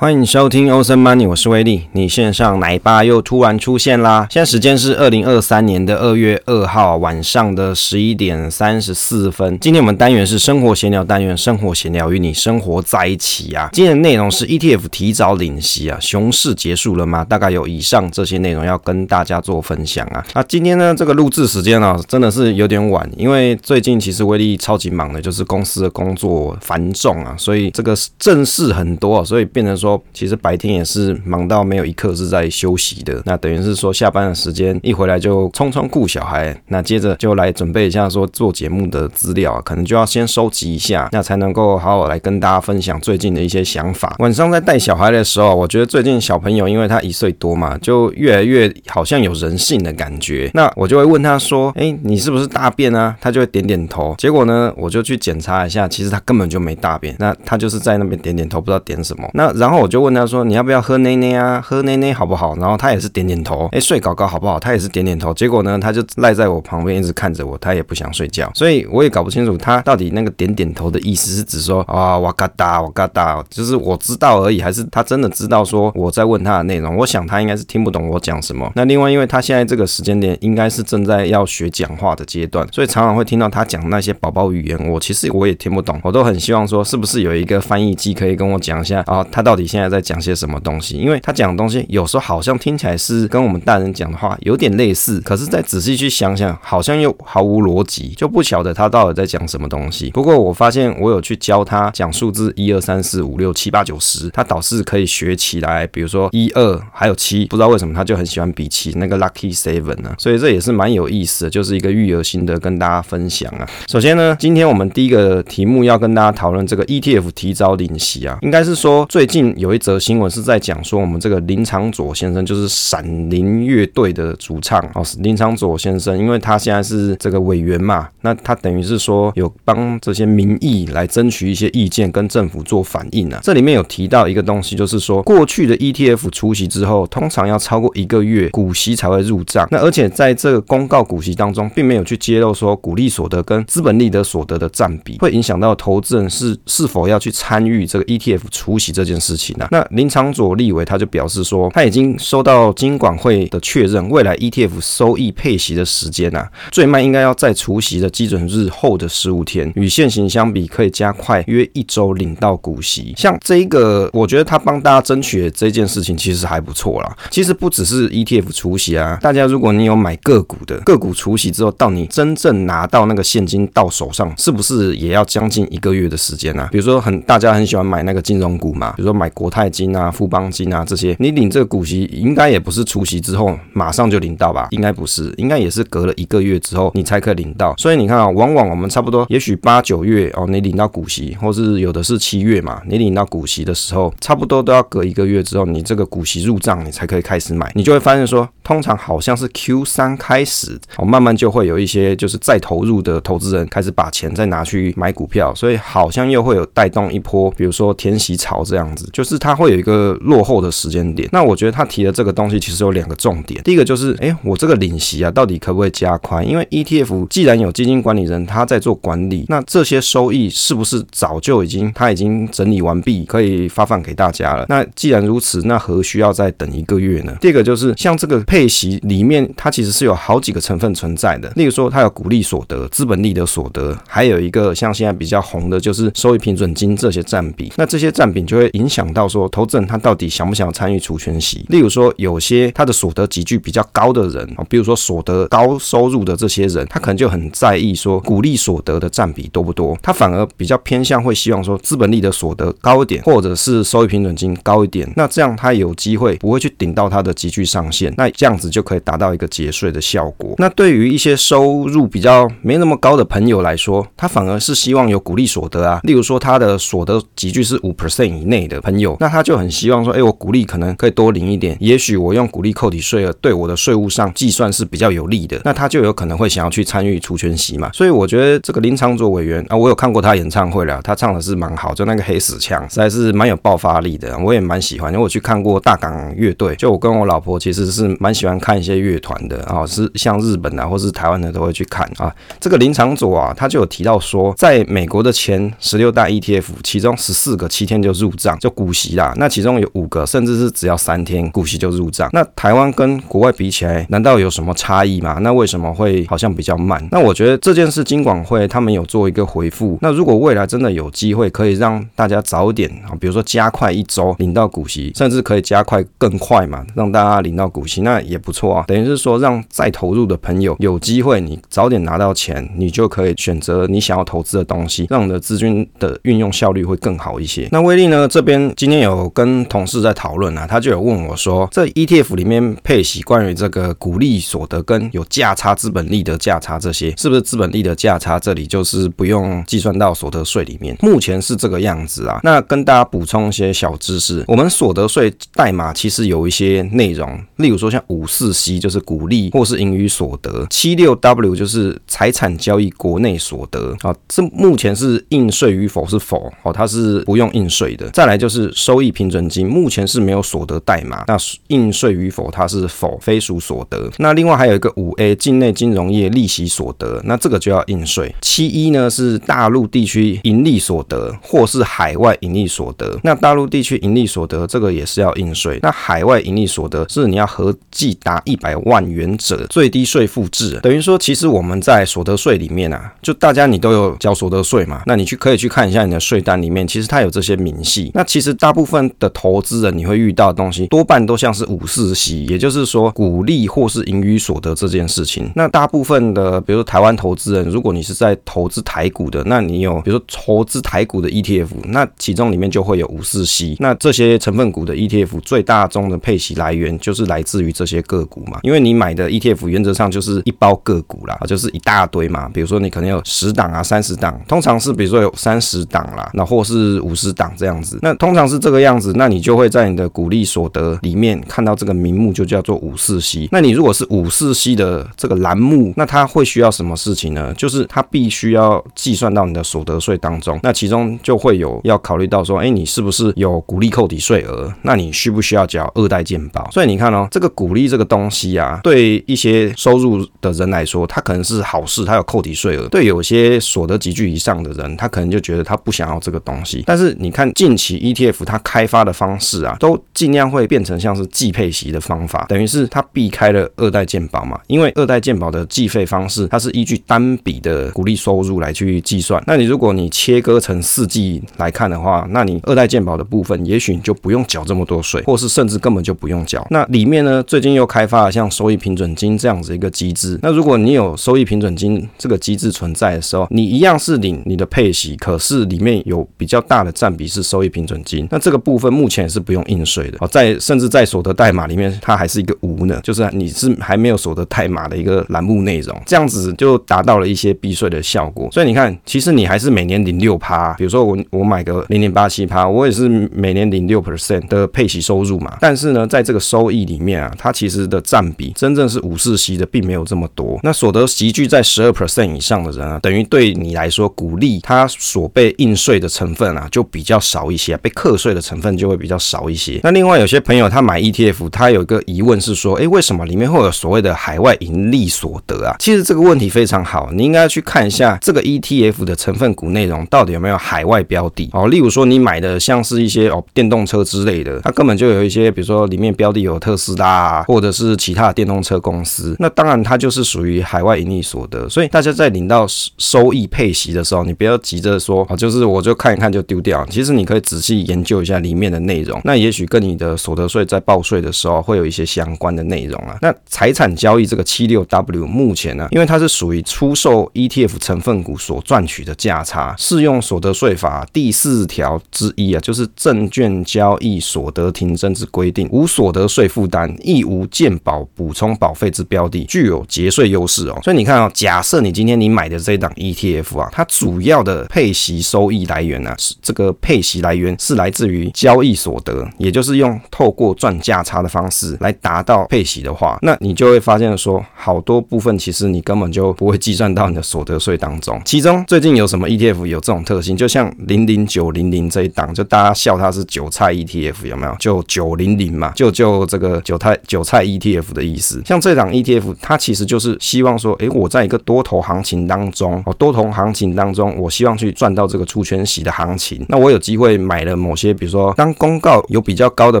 欢迎收听欧森 Money，我是威利。你线上奶爸又突然出现啦！现在时间是二零二三年的二月二号晚上的十一点三十四分。今天我们单元是生活闲聊单元，生活闲聊与你生活在一起啊。今天的内容是 ETF 提早领息啊，熊市结束了吗？大概有以上这些内容要跟大家做分享啊。那今天呢，这个录制时间啊，真的是有点晚，因为最近其实威利超级忙的，就是公司的工作繁重啊，所以这个正事很多，所以变成说。其实白天也是忙到没有一刻是在休息的，那等于是说下班的时间一回来就匆匆顾小孩，那接着就来准备一下说做节目的资料啊，可能就要先收集一下，那才能够好好来跟大家分享最近的一些想法。晚上在带小孩的时候，我觉得最近小朋友因为他一岁多嘛，就越来越好像有人性的感觉，那我就会问他说：“哎，你是不是大便啊？”他就会点点头。结果呢，我就去检查一下，其实他根本就没大便，那他就是在那边点点头，不知道点什么。那然后。我就问他说：“你要不要喝奶奶啊？喝奶奶好不好？”然后他也是点点头。哎，睡搞搞好不好？他也是点点头。结果呢，他就赖在我旁边一直看着我，他也不想睡觉。所以我也搞不清楚他到底那个点点头的意思是指说啊，哇嘎达，哇嘎达，就是我知道而已，还是他真的知道说我在问他的内容？我想他应该是听不懂我讲什么。那另外，因为他现在这个时间点应该是正在要学讲话的阶段，所以常常会听到他讲那些宝宝语言，我其实我也听不懂。我都很希望说，是不是有一个翻译机可以跟我讲一下啊？他到底现在在讲些什么东西？因为他讲的东西有时候好像听起来是跟我们大人讲的话有点类似，可是再仔细去想想，好像又毫无逻辑，就不晓得他到底在讲什么东西。不过我发现我有去教他讲数字一二三四五六七八九十，他倒是可以学起来。比如说一二还有七，不知道为什么他就很喜欢比七，那个 lucky seven 呢？所以这也是蛮有意思的，就是一个育儿心得跟大家分享啊。首先呢，今天我们第一个题目要跟大家讨论这个 ETF 提早领息啊，应该是说最近有一则新闻是在讲说我们这个林长佐先生就是闪灵乐队的主唱哦，林长佐先生，因为他现在是这个委员嘛，那他等于是说有帮这些民意来争取一些意见，跟政府做反应啊。这里面有提到一个东西，就是说过去的 ETF 除息之后，通常要超过一个月股息才会入账。那而且在这个公告股息当中，并没有去揭露说股利所得跟资本利得所得的占比，会影响到投资人是是否要去参与这个 ETF 除息这件事情那林长佐立委他就表示说，他已经收到金管会的确认，未来 ETF 收益配息的时间啊，最慢应该要在除息的基准日后的十五天，与现行相比，可以加快约一周领到股息。像这一个，我觉得他帮大家争取的这件事情其实还不错啦。其实不只是 ETF 除息啊，大家如果你有买个股的，个股除息之后，到你真正拿到那个现金到手上，是不是也要将近一个月的时间啊？比如说很大家很喜欢买那个金融股嘛，比如说买国泰金啊、富邦金啊这些。你领这个股息，应该也不是除息之后马上就领到吧？应该不是，应该也是隔了一个月之后你才可以领到。所以你看啊，往往我们差不多，也许八九月哦，你领到股息，或是有的是七月嘛，你领到股息的时候，差不多都要隔一个月之后，你这个股息入账，你才可以开始买。你就会发现说，通常好像是 Q 三开始哦，慢慢就会有一些就是再投入的投资人开始把钱再拿去买股票，所以好像又会有带动一波，比如说填息潮这样子，就是它会有一个落后的时间。点，那我觉得他提的这个东西其实有两个重点。第一个就是，哎，我这个领息啊，到底可不可以加宽？因为 ETF 既然有基金管理人他在做管理，那这些收益是不是早就已经他已经整理完毕，可以发放给大家了？那既然如此，那何需要再等一个月呢？第二个就是，像这个配息里面，它其实是有好几个成分存在的。例如说，它有股利所得、资本利得所得，还有一个像现在比较红的就是收益平准金这些占比。那这些占比就会影响到说，投资人他到底想不想参与？除权息，例如说有些他的所得集聚比较高的人啊，比如说所得高收入的这些人，他可能就很在意说股利所得的占比多不多，他反而比较偏向会希望说资本利得所得高一点，或者是收益平准金高一点，那这样他有机会不会去顶到他的集聚上限，那这样子就可以达到一个节税的效果。那对于一些收入比较没那么高的朋友来说，他反而是希望有股利所得啊，例如说他的所得集聚是五 percent 以内的朋友，有那他就很希望说，哎，我股利可能。可以多领一点，也许我用股利扣抵税额对我的税务上计算是比较有利的，那他就有可能会想要去参与除权息嘛。所以我觉得这个林长佐委员啊，我有看过他演唱会了，他唱的是蛮好，就那个黑死腔实在是蛮有爆发力的，我也蛮喜欢。因为我去看过大港乐队，就我跟我老婆其实是蛮喜欢看一些乐团的啊，是像日本啊或是台湾的都会去看啊。这个林长佐啊，他就有提到说，在美国的前十六大 ETF，其中十四个七天就入账，就股股息啦，那其中有五个，甚至是只要三天股息就入账。那台湾跟国外比起来，难道有什么差异吗？那为什么会好像比较慢？那我觉得这件事金管会他们有做一个回复。那如果未来真的有机会可以让大家早点啊，比如说加快一周领到股息，甚至可以加快更快嘛，让大家领到股息，那也不错啊。等于是说让再投入的朋友有机会，你早点拿到钱，你就可以选择你想要投资的东西，让你的资金的运用效率会更好一些。那威力呢这边今天有跟同事在讨论啊，他就有问我说，这 ETF 里面配息关于这个股利所得跟有价差资本利得价差这些，是不是资本利得价差这里就是不用计算到所得税里面？目前是这个样子啊。那跟大家补充一些小知识，我们所得税代码其实有一些内容，例如说像五四 C 就是股利或是盈余所得，七六 W 就是财产交易国内所得啊，这目前是应税与否是否哦，它是不用应税的。再来就是收益平准金，目前是没有所得代码，那应税与否它是否非属所得。那另外还有一个五 A 境内金融业利息所得，那这个就要应税。七一呢是大陆地区盈利所得或是海外盈利所得，那大陆地区盈利所得这个也是要应税。那海外盈利所得是你要合计达一百万元者最低税负制，等于说其实我们在所得税里面啊，就大家你都有交所得税嘛，那你去可以去看一下你的税单里面，其实它有这些明细。那其实大部分的投资人你会遇到的东西，多半都像是五四息也就是说股利或是盈余所得这件事情。那大部分的，比如说台湾投资人，如果你是在投资台股的，那你有比如说投资台股的 ETF，那其中里面就会有五四 C。那这些成分股的 ETF 最大宗的配息来源就是来自于这些个股嘛，因为你买的 ETF 原则上就是一包个股啦，就是一大堆嘛。比如说你可能有十档啊、三十档，通常是比如说有三十档啦，那或是五十档这样子。那通常像是这个样子，那你就会在你的股利所得里面看到这个名目，就叫做五四 C。那你如果是五四 C 的这个栏目，那它会需要什么事情呢？就是它必须要计算到你的所得税当中，那其中就会有要考虑到说，哎，你是不是有股利扣抵税额？那你需不需要缴二代健保？所以你看哦，这个股利这个东西啊，对一些收入的人来说，它可能是好事，它有扣抵税额；对有些所得级距以上的人，他可能就觉得他不想要这个东西。但是你看近期 ETF 它开发的方式啊，都尽量会变成像是计配息的方法，等于是它避开了二代健保嘛，因为二代健保的计费方式，它是依据单笔的股利收入来去计算。那你如果你切割成四季来看的话，那你二代健保的部分，也许你就不用缴这么多税，或是甚至根本就不用缴。那里面呢，最近又开发了像收益平准金这样子一个机制。那如果你有收益平准金这个机制存在的时候，你一样是领你的配息，可是里面有比较大的占比是收益平准金。那这个部分目前也是不用应税的哦，在甚至在所得代码里面，它还是一个无呢，就是你是还没有所得代码的一个栏目内容，这样子就达到了一些避税的效果。所以你看，其实你还是每年领六趴，比如说我我买个零点八七趴，我也是每年领六 percent 的配息收入嘛。但是呢，在这个收益里面啊，它其实的占比真正是五四息的，并没有这么多。那所得集聚在十二 percent 以上的人啊，等于对你来说，股利它所被应税的成分啊，就比较少一些，被克课税的成分就会比较少一些。那另外有些朋友他买 ETF，他有一个疑问是说，哎，为什么里面会有所谓的海外盈利所得啊？其实这个问题非常好，你应该去看一下这个 ETF 的成分股内容到底有没有海外标的哦。例如说你买的像是一些哦电动车之类的，它根本就有一些，比如说里面标的有特斯拉啊，或者是其他的电动车公司，那当然它就是属于海外盈利所得。所以大家在领到收益配息的时候，你不要急着说哦，就是我就看一看就丢掉。其实你可以仔细研研究一下里面的内容，那也许跟你的所得税在报税的时候会有一些相关的内容啊。那财产交易这个七六 W 目前呢，因为它是属于出售 ETF 成分股所赚取的价差，适用所得税法第四条之一啊，就是证券交易所得停征之规定，无所得税负担，亦无健保补充保费之标的，具有节税优势哦。所以你看啊，假设你今天你买的这档 ETF 啊，它主要的配息收益来源呢，是这个配息来源是来来自于交易所得，也就是用透过赚价差的方式来达到配息的话，那你就会发现说，好多部分其实你根本就不会计算到你的所得税当中。其中最近有什么 ETF 有这种特性？就像零零九零零这一档，就大家笑它是韭菜 ETF 有没有？就九零零嘛，就就这个韭菜韭菜 ETF 的意思。像这档 ETF，它其实就是希望说，诶，我在一个多头行情当中，哦，多头行情当中，我希望去赚到这个出圈息的行情。那我有机会买了某些，比如说当公告有比较高的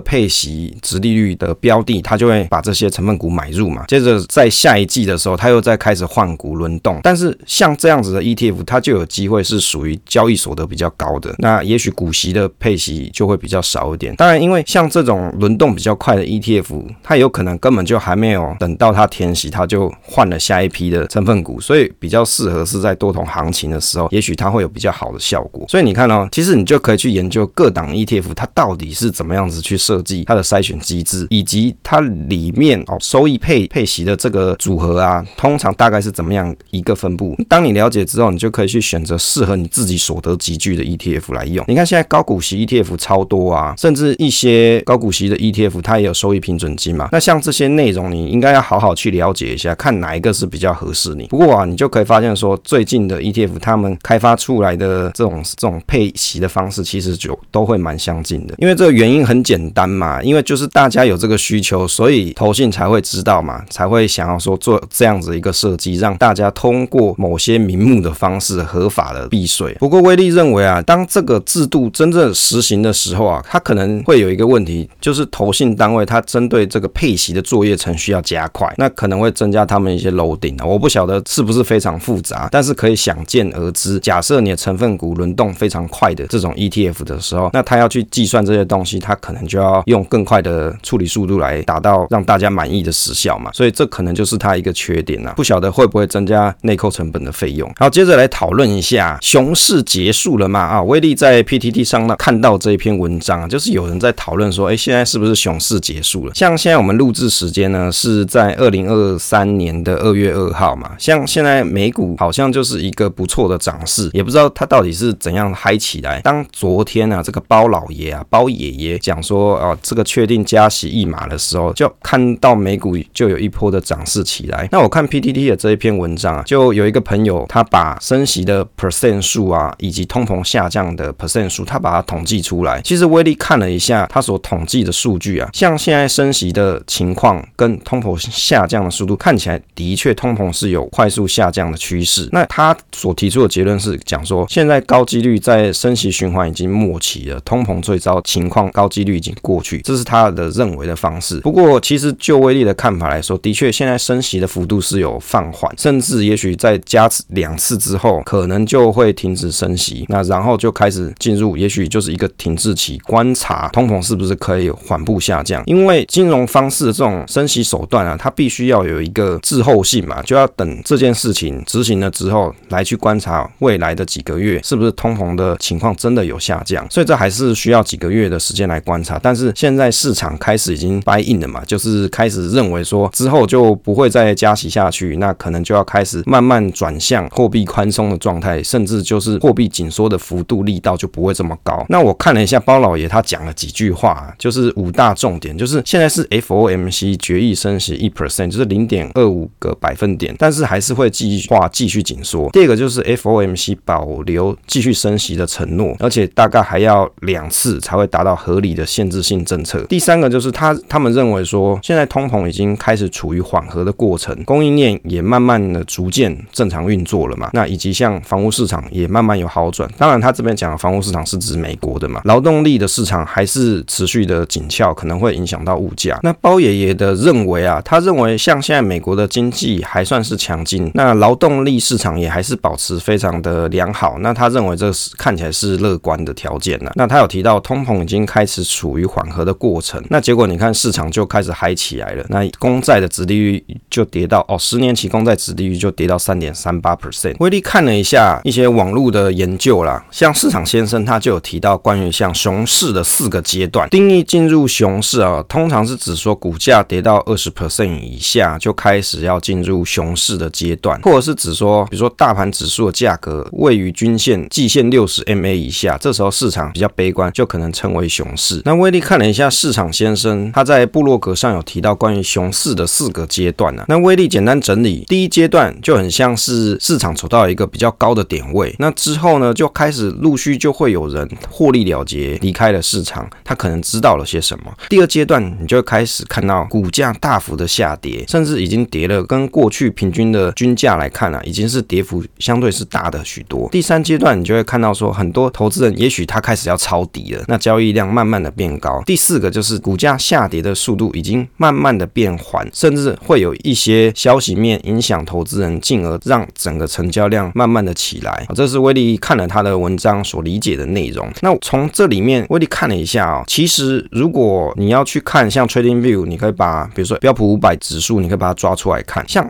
配息、值利率的标的，他就会把这些成分股买入嘛。接着在下一季的时候，他又再开始换股轮动。但是像这样子的 ETF，它就有机会是属于交易所得比较高的，那也许股息的配息就会比较少一点。当然，因为像这种轮动比较快的 ETF，它有可能根本就还没有等到它填息，它就换了下一批的成分股，所以比较适合是在多头行情的时候，也许它会有比较好的效果。所以你看哦，其实你就可以去研究各档 ETF，它到底是怎么样子去设计它的筛选机制，以及它里面哦收益配配息的这个组合啊，通常大概是怎么样一个分布。当你了解之后，你就可以去选择适合你自己所得集聚的 ETF 来用。你看现在高股息 ETF 超多啊，甚至一些高股息的 ETF 它也有收益平准金嘛。那像这些内容，你应该要好好去了解一下，看哪一个是比较合适你。不过啊，你就可以发现说，最近的 ETF 他们开发出来的这种这种配息的方式，其实就都会蛮相近的。因为这个原因很简单嘛，因为就是大家有这个需求，所以投信才会知道嘛，才会想要说做这样子一个设计，让大家通过某些名目的方式合法的避税。不过威利认为啊，当这个制度真正实行的时候啊，它可能会有一个问题，就是投信单位它针对这个配息的作业程序要加快，那可能会增加他们一些楼顶啊。我不晓得是不是非常复杂，但是可以想见而知。假设你的成分股轮动非常快的这种 ETF 的时候，那他要去计算这些东西，他可能就要用更快的处理速度来达到让大家满意的时效嘛。所以这可能就是它一个缺点啊。不晓得会不会增加内扣成本的费用。好，接着来讨论一下，熊市结束了嘛？啊，威利在 PTT 上呢看到这一篇文章，就是有人在讨论说，哎，现在是不是熊市结束了？像现在我们录制时间呢是在二零二三年的二月二号嘛，像现在美股好像就是一个不错的涨势，也不知道它到底是怎样嗨起来。当昨天啊，这个包老爷啊，包爷爷讲说，哦，这个确定加息一码的时候，就看到美股就有一波的涨势起来。那我看 PTT 的这一篇文章啊，就有一个朋友他把升息的 percent 数啊，以及通膨下降的 percent 数，他把它统计出来。其实威力看了一下他所统计的数据啊，像现在升息的情况跟通膨下降的速度，看起来的确通膨是有快速下降的趋势。那他所提出的结论是讲说，现在高几率在升息循环已经末期了，通膨最糟情况高几率已经过去，这是他的认为的方式。不过，其实就威力的看法来说，的确现在升息的幅度是有放缓，甚至也许在加两次之后，可能就会停止升息。那然后就开始进入，也许就是一个停滞期，观察通膨是不是可以缓步下降。因为金融方式的这种升息手段啊，它必须要有一个滞后性嘛，就要等这件事情执行了之后，来去观察未来的几个月是不是通膨的情况真的有下降。所以这还也是需要几个月的时间来观察。但是现在市场开始已经 buy in 了嘛，就是开始认为说之后就不会再加息下去，那可能就要开始慢慢转向货币宽松的状态，甚至就是货币紧缩的幅度力道就不会这么高。那我看了一下包老爷他讲了几句话，就是五大重点，就是现在是 FOMC 决议升息一 percent，就是零点二五个百分点，但是还是会继续话继续紧缩。第二个就是 FOMC 保留继续升息的承诺，而且大概还要两次才会达到合理的限制性政策。第三个就是他他们认为说，现在通膨已经开始处于缓和的过程，供应链也慢慢的逐渐正常运作了嘛。那以及像房屋市场也慢慢有好转。当然他这边讲的房屋市场是指美国的嘛，劳动力的市场还是持续的紧俏，可能会影响到物价。那包爷爷的认为啊，他认为像现在美国的经济还算是强劲，那劳动力市场也还是保持非常的良好。那他认为这是看起来是乐观的条件呢。那他有提到通膨已经开始处于缓和的过程，那结果你看市场就开始嗨起来了。那公债的殖利率就跌到哦，十年期公债殖利率就跌到三点三八 percent。威利看了一下一些网络的研究啦，像市场先生他就有提到关于像熊市的四个阶段定义，进入熊市啊，通常是指说股价跌到二十 percent 以下就开始要进入熊市的阶段，或者是指说，比如说大盘指数的价格位于均线季线六十 MA 以下，这时候市场比较悲观，就可能称为熊市。那威利看了一下市场先生他在部落格上有提到关于熊市的四个阶段呢、啊，那威利简单整理，第一阶段就很像是市场走到一个比较高的点位，那之后呢就开始陆续就会有人获利了结离开了市场，他可能知道了些什么。第二阶段你就开始看到股价大幅的下跌，甚至已经跌了跟过去平均的均价来看啊，已经是跌幅相对是大的许多。第三阶段你就会看到说很多投资人也许他开始要抄底了，那交易量慢慢的变高。第四个就是股价下跌的速度已经慢慢的变缓，甚至会有一些消息面影响投资人，进而让整个成交量慢慢的起来。这是威力看了他的文章所理解的内容。那从这里面，威力看了一下啊，其实如果你要去看像 TradingView，你可以把比如说标普五百指数，你可以把它抓出来看，像。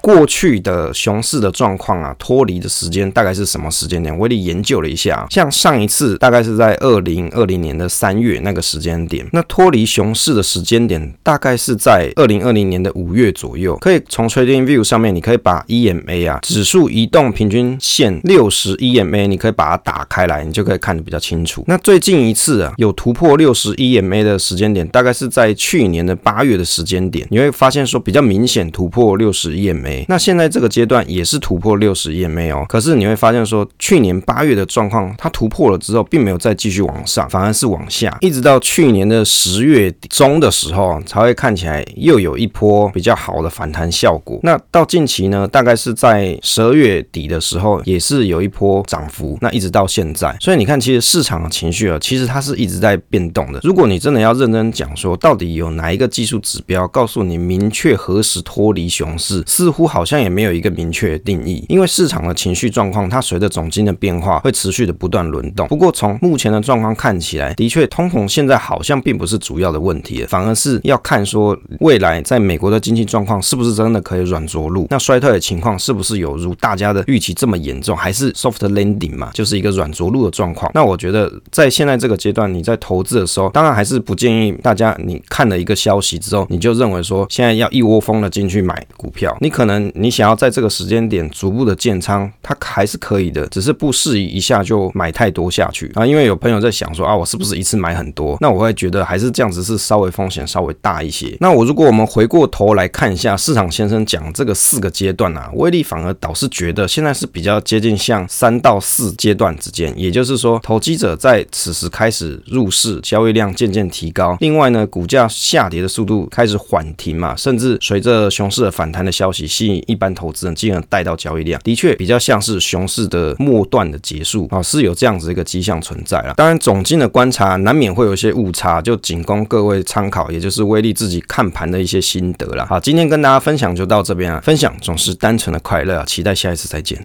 过去的熊市的状况啊，脱离的时间大概是什么时间点？威力研究了一下，像上一次大概是在二零二零年的三月那个时间点，那脱离熊市的时间点大概是在二零二零年的五月左右。可以从 TradingView 上面，你可以把 EMA 啊指数移动平均线六十 EMA，你可以把它打开来，你就可以看得比较清楚。那最近一次啊有突破六十 EMA 的时间点，大概是在去年的八月的时间点，你会发现说比较明显突破六十 EMA。那现在这个阶段也是突破六十 EMA 哦，可是你会发现说，去年八月的状况，它突破了之后，并没有在再继续往上，反而是往下，一直到去年的十月中的时候，才会看起来又有一波比较好的反弹效果。那到近期呢，大概是在十二月底的时候，也是有一波涨幅。那一直到现在，所以你看，其实市场的情绪啊，其实它是一直在变动的。如果你真的要认真讲说，到底有哪一个技术指标告诉你明确何时脱离熊市？似乎好像也没有一个明确的定义，因为市场的情绪状况，它随着总金的变化会持续的不断轮动。不过从目前的状况看起来，的确通膨现在好像并不是主要的问题，反而是要看说未来在美国的经济状况是不是真的可以软着陆，那衰退的情况是不是有如大家的预期这么严重，还是 soft landing 嘛，就是一个软着陆的状况。那我觉得在现在这个阶段，你在投资的时候，当然还是不建议大家你看了一个消息之后，你就认为说现在要一窝蜂的进去买股票。你可能你想要在这个时间点逐步的建仓，它还是可以的，只是不适宜一下就买太多下去啊。因为有朋友在想说啊，我是不是一次买很多？那我会觉得还是这样子是稍微风险稍微大一些。那我如果我们回过头来看一下市场先生讲这个四个阶段啊，威力反而倒是觉得现在是比较接近像三到四阶段之间，也就是说投机者在此时开始入市，交易量渐渐提高。另外呢，股价下跌的速度开始缓停嘛，甚至随着熊市的反弹的消息。吸引一般投资人进而带到交易量，的确比较像是熊市的末段的结束啊，是有这样子一个迹象存在当然，总经的观察难免会有一些误差，就仅供各位参考，也就是威力自己看盘的一些心得了。好，今天跟大家分享就到这边啊，分享总是单纯的快乐啊，期待下一次再见。